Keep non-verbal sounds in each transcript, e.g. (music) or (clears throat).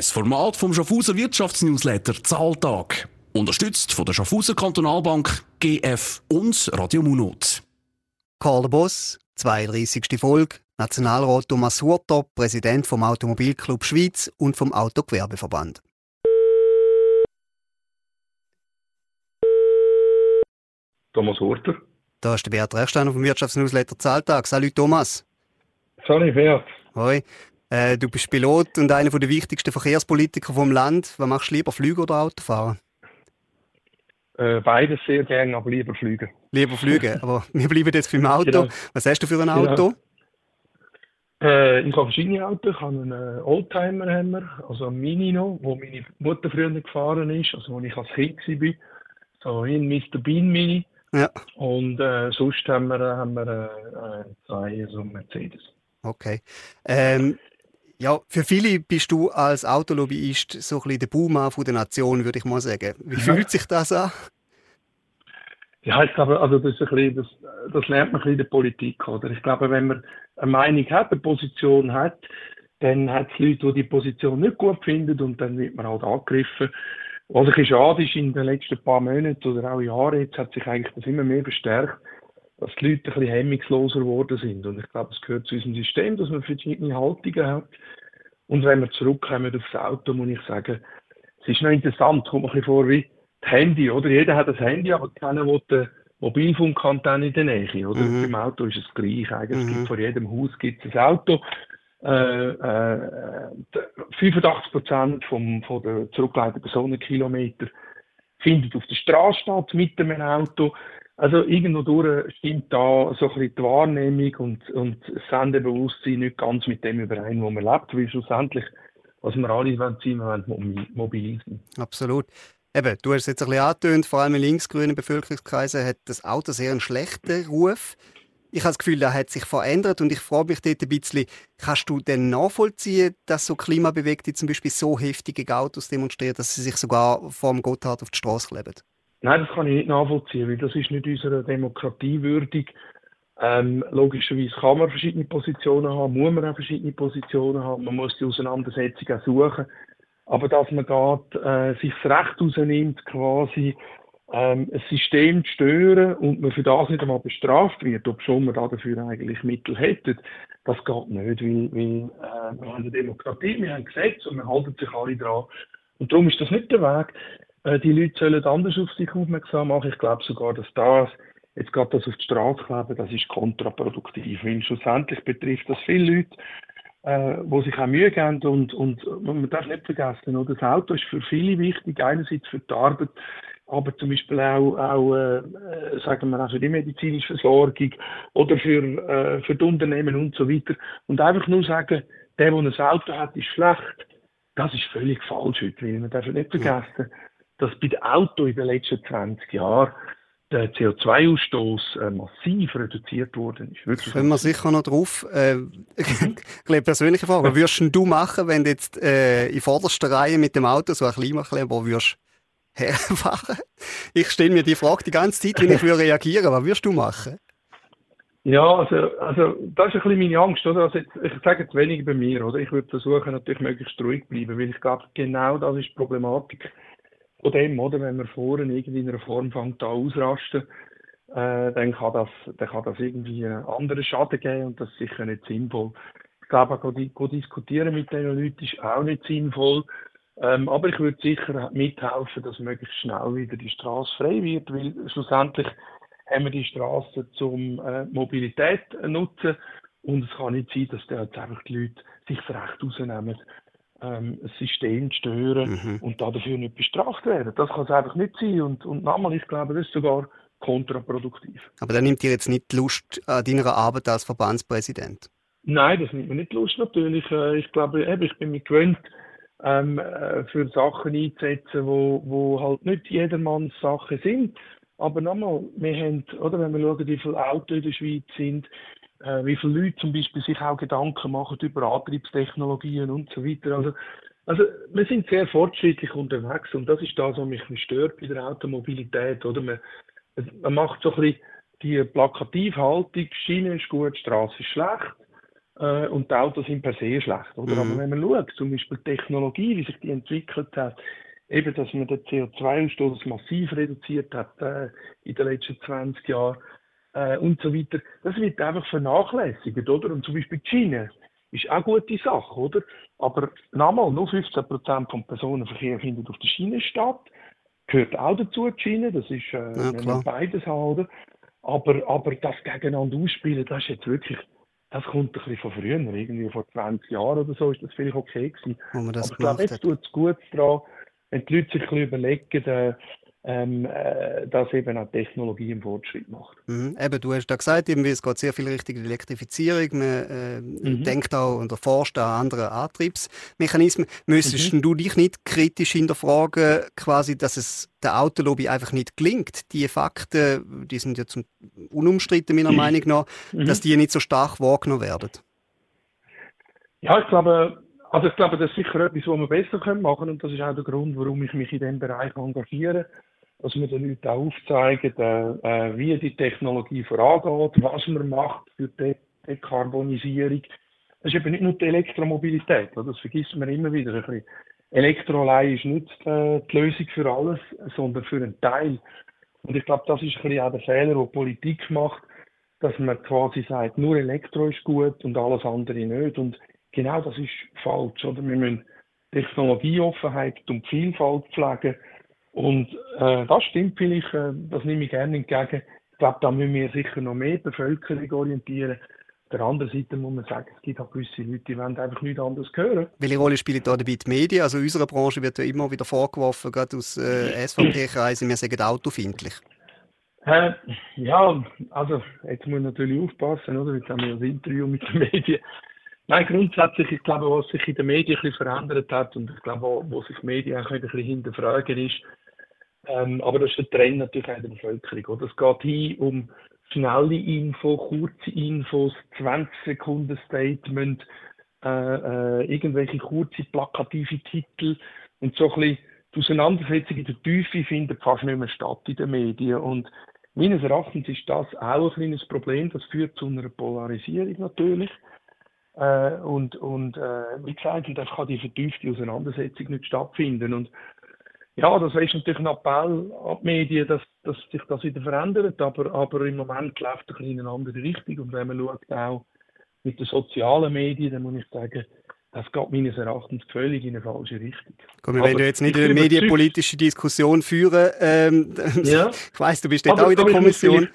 Ein Format vom Schaffhauser Wirtschaftsnewsletter Zahltag. Unterstützt von der Schaffhauser Kantonalbank, GF und Radio Munot. Karl Boss, 32. Folge, Nationalrat Thomas Hurter, Präsident vom Automobilclub Schweiz und vom Autogewerbeverband. Thomas Hurter. Da ist der Beat Rechsteiner vom Wirtschaftsnewsletter Zahltag. Salut Thomas. Salut Beat. Hoi. Äh, du bist Pilot und einer der wichtigsten Verkehrspolitiker vom Land. Was machst du lieber, Flüge oder Autofahren? Äh, beides sehr gerne, aber lieber fliegen. Lieber fliegen, aber (laughs) wir bleiben jetzt beim Auto. Genau. Was hast du für ein Auto? Genau. Äh, ich habe verschiedene Autos. Ich habe einen äh, Oldtimer, haben wir, also einen Mini noch, wo meine Mutter früher gefahren ist, also wo ich als Kind war. So ein Mr. Bean Mini. Ja. Und äh, sonst haben wir, haben wir äh, äh zwei so Mercedes. Okay. Ähm, ja, für viele bist du als Autolobbyist so ein bisschen der Boomer von der Nation, würde ich mal sagen. Wie fühlt sich das an? Ja, ich glaube, also das, ist ein bisschen, das, das lernt man ein bisschen in der Politik, oder? Ich glaube, wenn man eine Meinung hat, eine Position hat, dann hat es Leute, die die Position nicht gut finden und dann wird man halt angegriffen. Was ich schade ist, in den letzten paar Monaten oder auch Jahren jetzt hat sich eigentlich das immer mehr verstärkt, dass die Leute ein bisschen hemmungsloser geworden sind. Und ich glaube, es gehört zu unserem System, dass man verschiedene Haltungen hat. Und wenn wir zurückkommen aufs Auto, muss ich sagen, es ist noch interessant, kommt mir ein bisschen vor wie das Handy, oder? Jeder hat ein Handy, aber keiner will den Mobilfunkantennen in der Nähe, oder? Mhm. Beim Auto ist es gleich. Eigentlich mhm. gibt vor jedem Haus gibt es ein Auto. Äh, äh, 85 Prozent vom, von der zurückgeleiteten Personenkilometer findet auf der Straße statt mit dem Auto. Also irgendwo durch stimmt da so ein bisschen die Wahrnehmung und, und das Sendebewusstsein nicht ganz mit dem überein, wo man lebt, weil schlussendlich, was wir alle wollen, sein, wir wollen mobil sein. Absolut. Eben, du hast es jetzt ein bisschen angetönt, vor allem in linksgrünen Bevölkerungskreisen hat das Auto sehr einen schlechten Ruf. Ich habe das Gefühl, das hat sich verändert und ich frage mich dort ein bisschen, kannst du denn nachvollziehen, dass so Klimabewegte zum Beispiel so heftig gegen Autos demonstrieren, dass sie sich sogar vor dem Gotthard auf die Straße kleben? Nein, das kann ich nicht nachvollziehen, weil das ist nicht unserer Demokratie würdig. Ähm, logischerweise kann man verschiedene Positionen haben, muss man auch verschiedene Positionen haben, man muss die Auseinandersetzung auch suchen. Aber dass man geht, äh, sich das Recht rausnimmt, quasi ähm, ein System zu stören und man für das nicht einmal bestraft wird, ob schon man dafür eigentlich Mittel hätte, das geht nicht, weil, weil äh, wir haben eine Demokratie, wir haben Gesetze und wir halten sich alle dran. Und darum ist das nicht der Weg. Äh, die Leute sollen anders auf sich aufmerksam machen. Ich glaube sogar, dass das, jetzt gerade das auf die Straße kleben, das ist kontraproduktiv. Weil schlussendlich betrifft das viele Leute, äh, wo sich auch Mühe geben und, und man darf nicht vergessen, oder? das Auto ist für viele wichtig, einerseits für die Arbeit, aber zum Beispiel auch, auch äh, sagen wir auch für die medizinische Versorgung oder für, äh, für die Unternehmen und so weiter. Und einfach nur sagen, der, der ein Auto hat, ist schlecht, das ist völlig falsch heute, weil man darf nicht vergessen, dass bei den Autos in den letzten 20 Jahren der CO2-Ausstoß äh, massiv reduziert worden ist. Wirklich Können wir sicher noch drauf. Äh, (laughs) eine persönliche Frage. Was würdest du machen, wenn du jetzt äh, in vorderster Reihe mit dem Auto so ein Klimakleber würdest herfahren? Ich stelle mir die Frage die ganze Zeit, wenn ich würde reagieren. Was würdest du machen? Ja, also, also das ist ein bisschen meine Angst, oder? Also jetzt, ich sage jetzt weniger bei mir, oder? Ich würde versuchen, natürlich möglichst ruhig bleiben, weil ich glaube, genau das ist die Problematik von dem, oder? Wenn man vorne in einer Form fängt an ausrasten, äh, dann kann das, dann kann das irgendwie einen anderen Schaden geben und das ist sicher nicht sinnvoll. Ich glaube, auch go diskutieren mit diesen Leuten ist auch nicht sinnvoll. Ähm, aber ich würde sicher mithelfen, dass möglichst schnell wieder die Straße frei wird, weil schlussendlich haben wir die Straße zum äh, Mobilität nutzen und es kann nicht sein, dass da jetzt einfach die Leute sich Recht rausnehmen, ähm, ein System stören mhm. und dafür nicht bestraft werden. Das kann es einfach nicht sein. Und, und nochmal, ich glaube, das ist sogar kontraproduktiv. Aber dann nimmt ihr jetzt nicht Lust an deiner Arbeit als Verbandspräsident? Nein, das nimmt mir nicht Lust natürlich. Äh, ich glaube, eben, ich bin mir gewöhnt, ähm, äh, für Sachen einzusetzen, wo, wo halt nicht jedermanns Sachen sind. Aber nochmal, wir haben, oder wenn wir schauen, wie viele Autos in der Schweiz sind, äh, wie viele Leute zum Beispiel sich auch Gedanken machen über Antriebstechnologien und so weiter. Also, also wir sind sehr fortschrittlich unterwegs und das ist das, was mich stört bei der Automobilität. Oder? Man, man macht so ein bisschen die Plakativhaltung, Schiene ist gut, Straße ist schlecht. äh, und die Autos sind per se schlecht. Oder? Mhm. Aber wenn man schaut, zum Beispiel die Technologie, wie sich die entwickelt hat, eben, dass man den CO2-Ausstoß massiv reduziert hat äh, in den letzten 20 Jahren äh, und so weiter, das wird einfach vernachlässigt, oder? Und zum Beispiel die Schiene ist auch eine gute Sache, oder? Aber nochmal, nur 15% vom Personenverkehr findet auf der Schiene statt. Gehört auch dazu, die Schiene, das ist äh, ja, beides haben, oder? Aber, aber das gegeneinander ausspielen, das ist jetzt wirklich, das kommt ein bisschen von früher, irgendwie vor 20 Jahren oder so, ist das vielleicht okay gewesen. Aber ich glaube, jetzt tut es gut daran, wenn die Leute sich ein bisschen überlegen, äh, ähm, äh, dass eben auch Technologie im Fortschritt macht. Mhm. Eben, du hast da gesagt, irgendwie, es geht sehr viel Richtung Elektrifizierung. Man äh, mhm. denkt auch und forscht an anderen Antriebsmechanismen. Müsstest mhm. du dich nicht kritisch hinterfragen, quasi, dass es der Autolobby einfach nicht gelingt? Die Fakten, die sind ja zum unumstritten meiner mhm. Meinung nach, mhm. dass die nicht so stark wahrgenommen werden. Ja, ich glaube, also ich glaube, das ist sicher etwas, was wir besser machen können und das ist auch der Grund, warum ich mich in diesem Bereich engagiere dass wir den Leuten auch aufzeigen, äh, wie die Technologie vorangeht, was man macht für die Dekarbonisierung. Das ist eben nicht nur die Elektromobilität, das vergisst man immer wieder. Ein bisschen. Elektro allein ist nicht äh, die Lösung für alles, sondern für einen Teil. Und ich glaube, das ist ein bisschen auch der Fehler, den Politik macht, dass man quasi sagt, nur Elektro ist gut und alles andere nicht. Und genau das ist falsch. Oder? Wir müssen Technologieoffenheit und Vielfalt pflegen und äh, das stimmt vielleicht, äh, das nehme ich gerne entgegen. Ich glaube, da müssen wir sicher noch mehr Bevölkerung orientieren. Auf der anderen Seite muss man sagen, es gibt auch gewisse Leute, die wollen einfach nichts anderes hören. Welche Rolle spielen da dabei die Medien? Also in unserer Branche wird ja immer wieder vorgeworfen, gerade aus äh, SVP-Kreisen, wir sagen autofindlich. Äh, ja, also jetzt muss ich natürlich aufpassen, oder? Jetzt haben wir ein Interview mit den Medien. Nein, grundsätzlich, ich glaube, was sich in den Medien ein bisschen verändert hat und ich glaube, wo, wo sich die Medien auch ein bisschen hinterfragen ist, ähm, aber das ist der Trend natürlich auch in der Bevölkerung. Oder? Es geht hin um schnelle Info, kurze Infos, 20 Sekunden Statement, äh, äh, irgendwelche kurze plakative Titel und so ein bisschen die Auseinandersetzung in der Tiefe findet fast nicht mehr statt in den Medien. Und meines Erachtens ist das auch ein kleines Problem. Das führt zu einer Polarisierung natürlich. Äh, und und äh, wie gesagt, da kann die vertiefte Auseinandersetzung nicht stattfinden. Und ja, das ist natürlich ein Appell an die Medien, dass, dass sich das wieder verändert, aber, aber im Moment läuft es in eine andere Richtung. Und wenn man schaut, auch mit den sozialen Medien, dann muss ich sagen, das geht meines Erachtens völlig in eine falsche Richtung. Komm, wir wollen jetzt nicht eine medienpolitische Diskussion führen. Ähm, (laughs) ja. Ich weiss, du bist dort auch in der Kommission.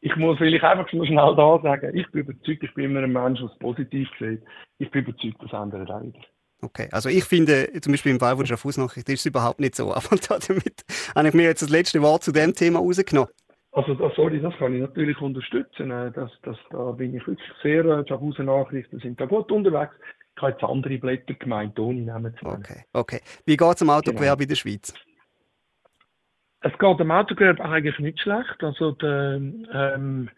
Ich muss vielleicht einfach nur schnell da sagen, ich bin überzeugt, ich bin immer ein Mensch, der es positiv sieht. Ich bin überzeugt, das ändert auch wieder. Okay, also ich finde, zum Beispiel im Fall von der Schaffhausnachricht ist es überhaupt nicht so. (laughs) Aber damit habe ich mir jetzt das letzte Wort zu dem Thema rausgenommen. Also, das, sorry, das kann ich natürlich unterstützen. Äh, das, das, da bin ich wirklich sehr, äh, die Schaffhauser Nachrichten sind da gut unterwegs. Ich habe jetzt andere Blätter gemeint, ohne Namen zu nennen. Okay, okay. Wie geht es am Autogewerbe genau. in der Schweiz? Es geht am Autogewerbe eigentlich nicht schlecht. Also die ähm,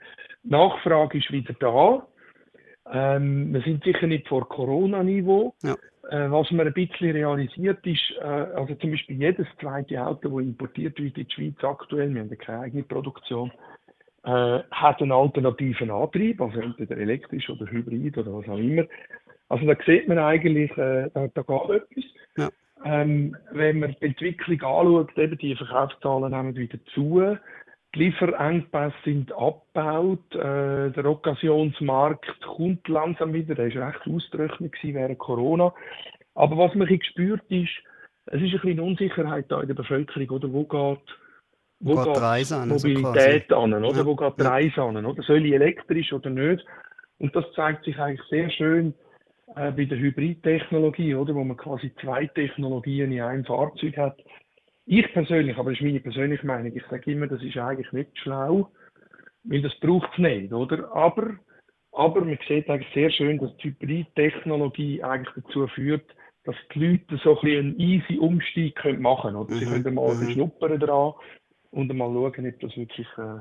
Nachfrage ist wieder da. Ähm, wir sind sicher nicht vor Corona-Niveau. Ja. Äh, was man ein bisschen realisiert ist, äh, also zum Beispiel jedes zweite Auto, das importiert wird in die Schweiz aktuell, wir haben keine eigene Produktion, äh, hat einen alternativen Antrieb, also entweder elektrisch oder hybrid oder was auch immer. Also da sieht man eigentlich, äh, da, da geht etwas. Ja. Ähm, wenn man die Entwicklung anschaut, eben die Verkaufszahlen nehmen wieder zu. Die Lieferengpässe sind abgebaut. Äh, der Occasionsmarkt kommt langsam wieder. Der war recht ausgerechnet während Corona. Aber was man gespürt ist, es ist ein bisschen Unsicherheit da in der Bevölkerung, oder? Wo geht, wo geht, geht Mobilität also an, oder? Ja. Wo geht die Reise an, oder? Soll ich elektrisch oder nicht? Und das zeigt sich eigentlich sehr schön äh, bei der Hybridtechnologie, oder, wo man quasi zwei Technologien in einem Fahrzeug hat. Ich persönlich, aber das ist meine persönliche Meinung, ich sage immer, das ist eigentlich nicht schlau, weil das braucht es nicht, oder? Aber, aber man sieht eigentlich sehr schön, dass die Hybridtechnologie eigentlich dazu führt, dass die Leute so ein einen easy Umstieg machen können, oder? Sie mhm. können mal mhm. schnuppern dran und mal schauen, ob das wirklich äh,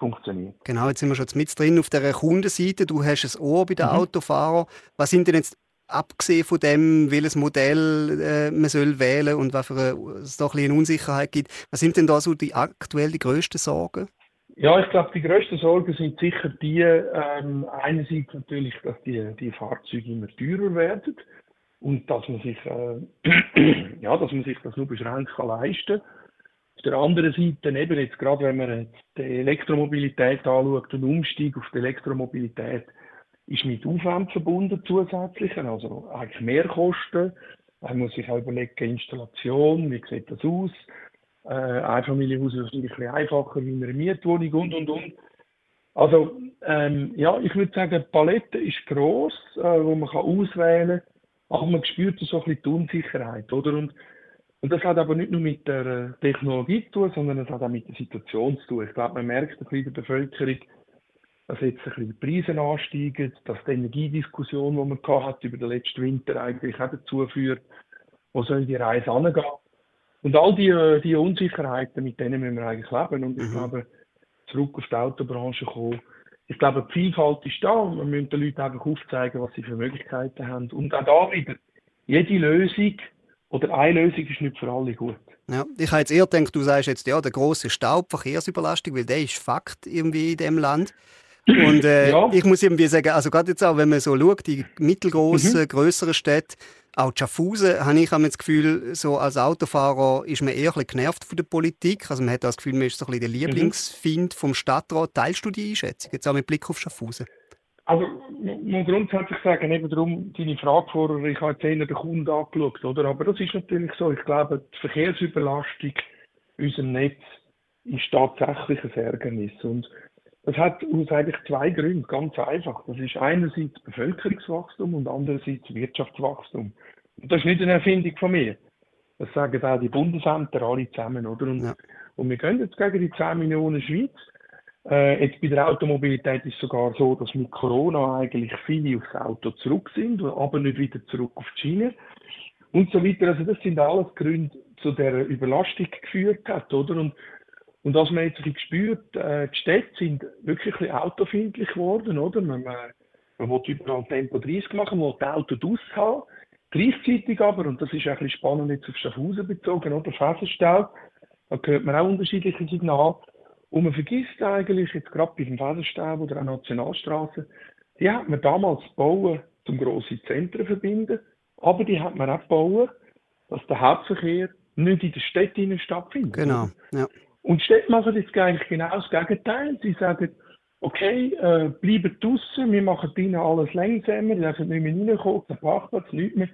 funktioniert. Genau, jetzt sind wir schon mit drin auf der Kundenseite. Du hast ein Ohr bei den mhm. Autofahrern. Was sind denn jetzt abgesehen von dem, welches Modell äh, man soll wählen und was für es doch ein eine Unsicherheit gibt, was sind denn da so die aktuell die grössten Sorgen? Ja, ich glaube, die grössten Sorgen sind sicher die, ähm, einerseits natürlich, dass die, die Fahrzeuge immer teurer werden und dass man sich, äh, (clears throat) ja, dass man sich das nur beschränkt kann leisten Auf der anderen Seite, eben jetzt gerade wenn man die Elektromobilität anschaut, und Umstieg auf die Elektromobilität ist mit Aufwand verbunden zusätzlichen, also eigentlich Mehrkosten. Man muss sich auch überlegen, Installation, wie sieht das aus? Äh, Einfamilienhaus ist ein bisschen einfacher wie eine Mietwohnung und, und, und. Also, ähm, ja, ich würde sagen, die Palette ist gross, äh, wo man kann auswählen kann, aber man spürt so ein bisschen die Unsicherheit, oder? Und, und das hat aber nicht nur mit der äh, Technologie zu tun, sondern es hat auch mit der Situation zu tun. Ich glaube, man merkt ein bisschen in der Bevölkerung, dass jetzt ein bisschen die Preise ansteigen, dass die Energiediskussion, die man hat über den letzten Winter eigentlich auch dazu führt, wo soll die Reise angehen. Und all die, äh, die Unsicherheiten, mit denen müssen wir eigentlich leben. Und ich mhm. glaube, zurück auf die Autobranche kommen, ich glaube, die Vielfalt ist da wir müssen den Leuten einfach aufzeigen, was sie für Möglichkeiten haben. Und auch da wieder, jede Lösung oder eine Lösung ist nicht für alle gut. Ja, ich habe jetzt eher gedacht, du sagst jetzt, ja, der große Staub, Verkehrsüberlastung, weil der ist Fakt irgendwie in dem Land. Und äh, (clears throat) ja. ich muss irgendwie sagen, also gerade jetzt auch, wenn man so schaut, die mittelgroßen, mhm. größeren Städte, auch Schaffhausen, habe ich das Gefühl, so als Autofahrer ist man eher ein genervt von der Politik. Also man hat das Gefühl, man ist so ein bisschen der mhm. Lieblingsfind vom Stadtrat. Teilst du die Einschätzung, jetzt auch mit Blick auf Schaffhausen? Also, man grundsätzlich sagen, eben darum, deine Frage vorher, ich habe jetzt eher den Kunden angeschaut, oder? Aber das ist natürlich so. Ich glaube, die Verkehrsüberlastung in unserem Netz ist tatsächlich ein Ärgernis. Und das hat aus eigentlich zwei Gründen, ganz einfach. Das ist einerseits Bevölkerungswachstum und andererseits Wirtschaftswachstum. Und das ist nicht eine Erfindung von mir. Das sagen auch die Bundesämter alle zusammen, oder? Und, ja. und wir gehen jetzt gegen die 10 Millionen Schweiz. Äh, jetzt bei der Automobilität ist es sogar so, dass mit Corona eigentlich viele aufs Auto zurück sind, aber nicht wieder zurück auf die Schiene. Und so weiter. Also das sind alles Gründe, zu der Überlastung geführt hat, oder? Und und was man jetzt gespürt, äh, die Städte sind wirklich autofindlich geworden, oder? Man, man, man will überall Tempo 30 machen, man will die Autos aushaben. Gleichzeitig aber, und das ist ein bisschen spannend jetzt auf Schaffhausen bezogen, oder? Fäserstau, da hört man auch unterschiedliche Signale. Und man vergisst eigentlich, jetzt gerade bei dem Fäserstau oder auch Nationalstraße, die hat man damals gebaut, zum grossen Zentren verbinden, aber die hat man auch gebaut, dass der Hauptverkehr nicht in der Stadt stattfindet. Genau, ja. Und Städte machen jetzt eigentlich genau das Gegenteil. Sie sagen, okay, äh, bleiben draußen, wir machen drinnen alles langsamer, die dürfen nicht mehr reinkommen, der Parkplatz, nichts mehr.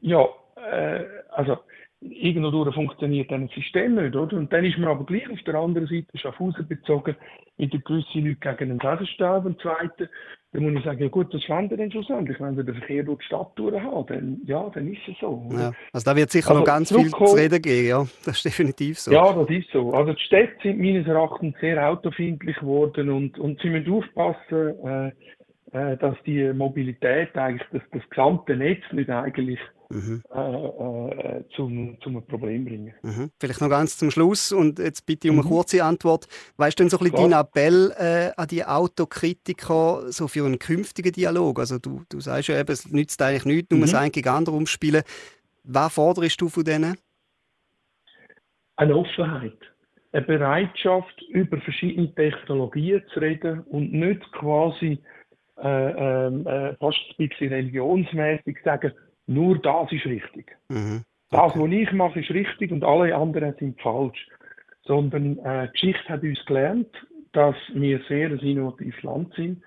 Ja, äh, also irgendwo funktioniert dann das System nicht, oder? Und dann ist man aber gleich auf der anderen Seite Schaffhausen bezogen, mit der gewisse Leute gegen den Sesselstaub und zweiten, dann muss ich sagen, ja gut, das wir dann schlussendlich. Wenn wir den Verkehr durch die Stadt haben, dann, ja, dann ist es so. Ja, also da wird sicher also, noch ganz viel zu reden geben, ja, das ist definitiv so. Ja, das ist so. Also die Städte sind meines Erachtens sehr autofindlich geworden und, und sie müssen aufpassen, äh, äh, dass die Mobilität eigentlich, dass das gesamte Netz nicht eigentlich mhm. äh, äh, zum, zum Problem bringen. Mhm. Vielleicht noch ganz zum Schluss und jetzt bitte um eine mhm. kurze Antwort. Weißt du denn so ein bisschen dein Appell äh, an die Autokritiker so für einen künftigen Dialog? Also du, du sagst ja eben, es nützt eigentlich nichts, nur mhm. das ein gegen andere umspielen. Was forderst du von denen? Eine Offenheit. Eine Bereitschaft, über verschiedene Technologien zu reden und nicht quasi äh, ähm, äh, fast ein bisschen religionsmäßig sagen, nur das ist richtig. Mhm. Okay. Das, was ich mache, ist richtig und alle anderen sind falsch. Sondern äh, die Geschichte hat uns gelernt, dass wir sehr ein innovatives Land sind,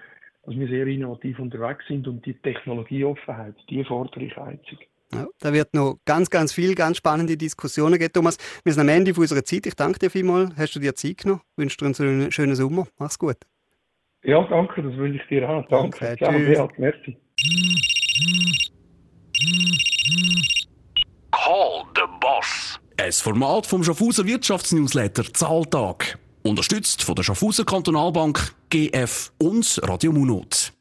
dass wir sehr innovativ unterwegs sind und die Technologieoffenheit, die fordere ich einzig. Ja, da wird noch ganz, ganz viel, ganz spannende Diskussionen geben. Thomas, wir sind am Ende unserer Zeit. Ich danke dir vielmals. Hast du dir Zeit genommen? Ich wünsche dir einen schönen Sommer. Mach's gut. Ja, danke, das wünsche ich dir auch. Danke. Okay, Ciao, Beat, merci. Call the Boss. Ein Format vom Schaffhauser Wirtschaftsnewsletter Zahltag. Unterstützt von der Schaffhauser Kantonalbank, GF und Radio Munot.